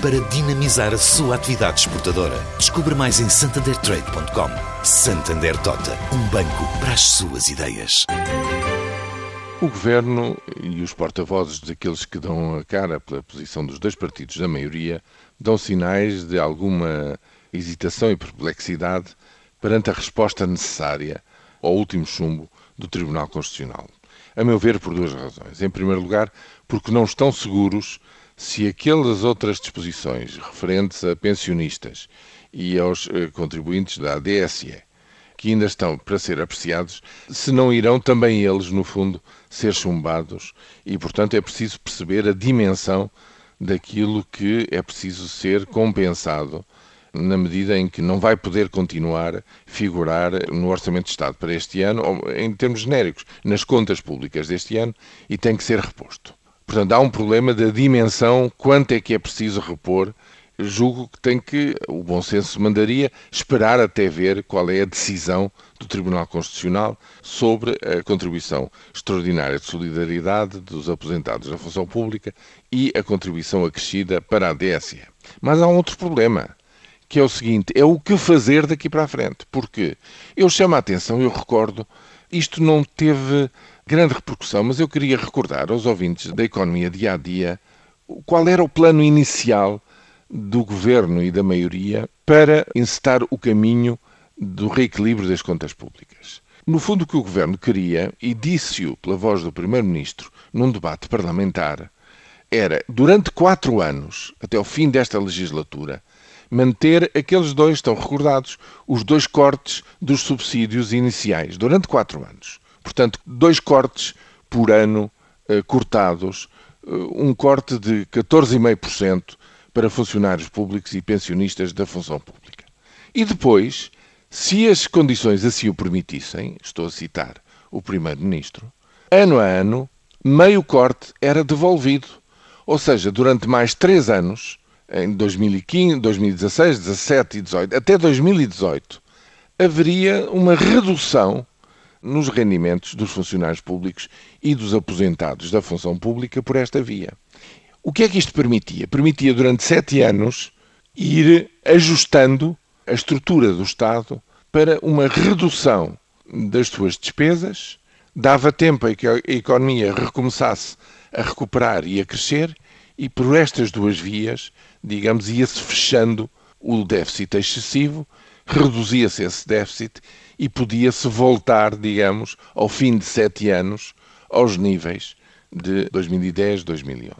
para dinamizar a sua atividade exportadora. Descubra mais em santandertrade.com. Santander Tota, um banco para as suas ideias. O governo e os porta-vozes daqueles que dão a cara pela posição dos dois partidos da maioria dão sinais de alguma hesitação e perplexidade perante a resposta necessária ao último chumbo do Tribunal Constitucional. A meu ver, por duas razões. Em primeiro lugar, porque não estão seguros se aquelas outras disposições referentes a pensionistas e aos eh, contribuintes da ADSE, que ainda estão para ser apreciados, se não irão também eles, no fundo, ser chumbados e, portanto, é preciso perceber a dimensão daquilo que é preciso ser compensado na medida em que não vai poder continuar figurar no Orçamento de Estado para este ano, ou, em termos genéricos, nas contas públicas deste ano, e tem que ser reposto. Portanto, há um problema da dimensão, quanto é que é preciso repor. Julgo que tem que, o bom senso mandaria, esperar até ver qual é a decisão do Tribunal Constitucional sobre a contribuição extraordinária de solidariedade dos aposentados da função pública e a contribuição acrescida para a DSE. Mas há um outro problema que é o seguinte: é o que fazer daqui para a frente. Porque eu chamo a atenção, eu recordo, isto não teve grande repercussão, mas eu queria recordar aos ouvintes da economia dia a dia qual era o plano inicial do governo e da maioria para encetar o caminho do reequilíbrio das contas públicas. No fundo, o que o governo queria, e disse-o pela voz do primeiro-ministro num debate parlamentar, era, durante quatro anos, até o fim desta legislatura, manter aqueles dois, estão recordados, os dois cortes dos subsídios iniciais durante quatro anos. Portanto, dois cortes por ano eh, cortados, eh, um corte de 14,5% para funcionários públicos e pensionistas da função pública. E depois, se as condições assim o permitissem, estou a citar o Primeiro-Ministro, ano a ano, meio corte era devolvido. Ou seja, durante mais três anos, em 2015, 2016, 17 e 18, até 2018, haveria uma redução nos rendimentos dos funcionários públicos e dos aposentados da função pública por esta via. O que é que isto permitia? Permitia, durante sete anos, ir ajustando a estrutura do Estado para uma redução das suas despesas, dava tempo a que a economia recomeçasse a recuperar e a crescer, e por estas duas vias digamos, ia-se fechando o déficit excessivo, reduzia-se esse déficit e podia-se voltar, digamos, ao fim de sete anos, aos níveis de 2010, 2011.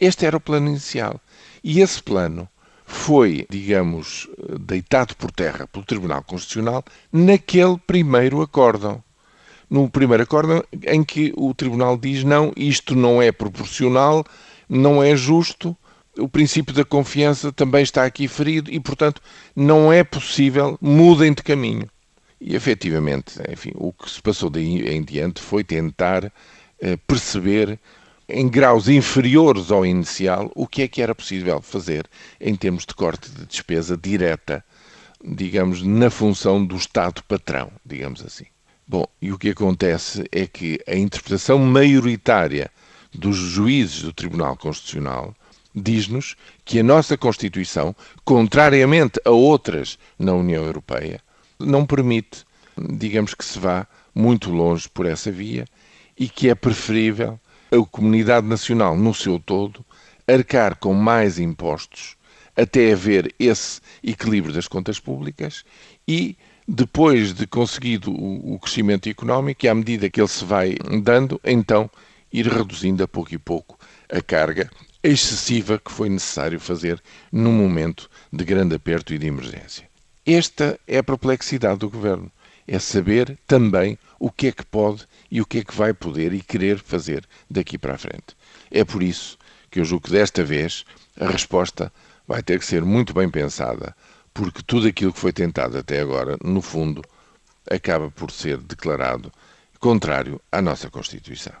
Este era o plano inicial. E esse plano foi, digamos, deitado por terra pelo Tribunal Constitucional naquele primeiro acórdão. No primeiro acórdão em que o Tribunal diz não, isto não é proporcional, não é justo, o princípio da confiança também está aqui ferido e, portanto, não é possível, mudem de caminho. E, efetivamente, enfim, o que se passou daí em diante foi tentar eh, perceber, em graus inferiores ao inicial, o que é que era possível fazer em termos de corte de despesa direta, digamos, na função do Estado patrão, digamos assim. Bom, e o que acontece é que a interpretação maioritária dos juízes do Tribunal Constitucional diz-nos que a nossa Constituição, contrariamente a outras na União Europeia, não permite, digamos que se vá muito longe por essa via e que é preferível a comunidade nacional no seu todo arcar com mais impostos até haver esse equilíbrio das contas públicas e depois de conseguido o crescimento económico e à medida que ele se vai dando, então ir reduzindo a pouco e pouco a carga excessiva que foi necessário fazer num momento de grande aperto e de emergência. Esta é a perplexidade do governo. É saber também o que é que pode e o que é que vai poder e querer fazer daqui para a frente. É por isso que eu julgo que desta vez a resposta vai ter que ser muito bem pensada, porque tudo aquilo que foi tentado até agora, no fundo, acaba por ser declarado contrário à nossa Constituição.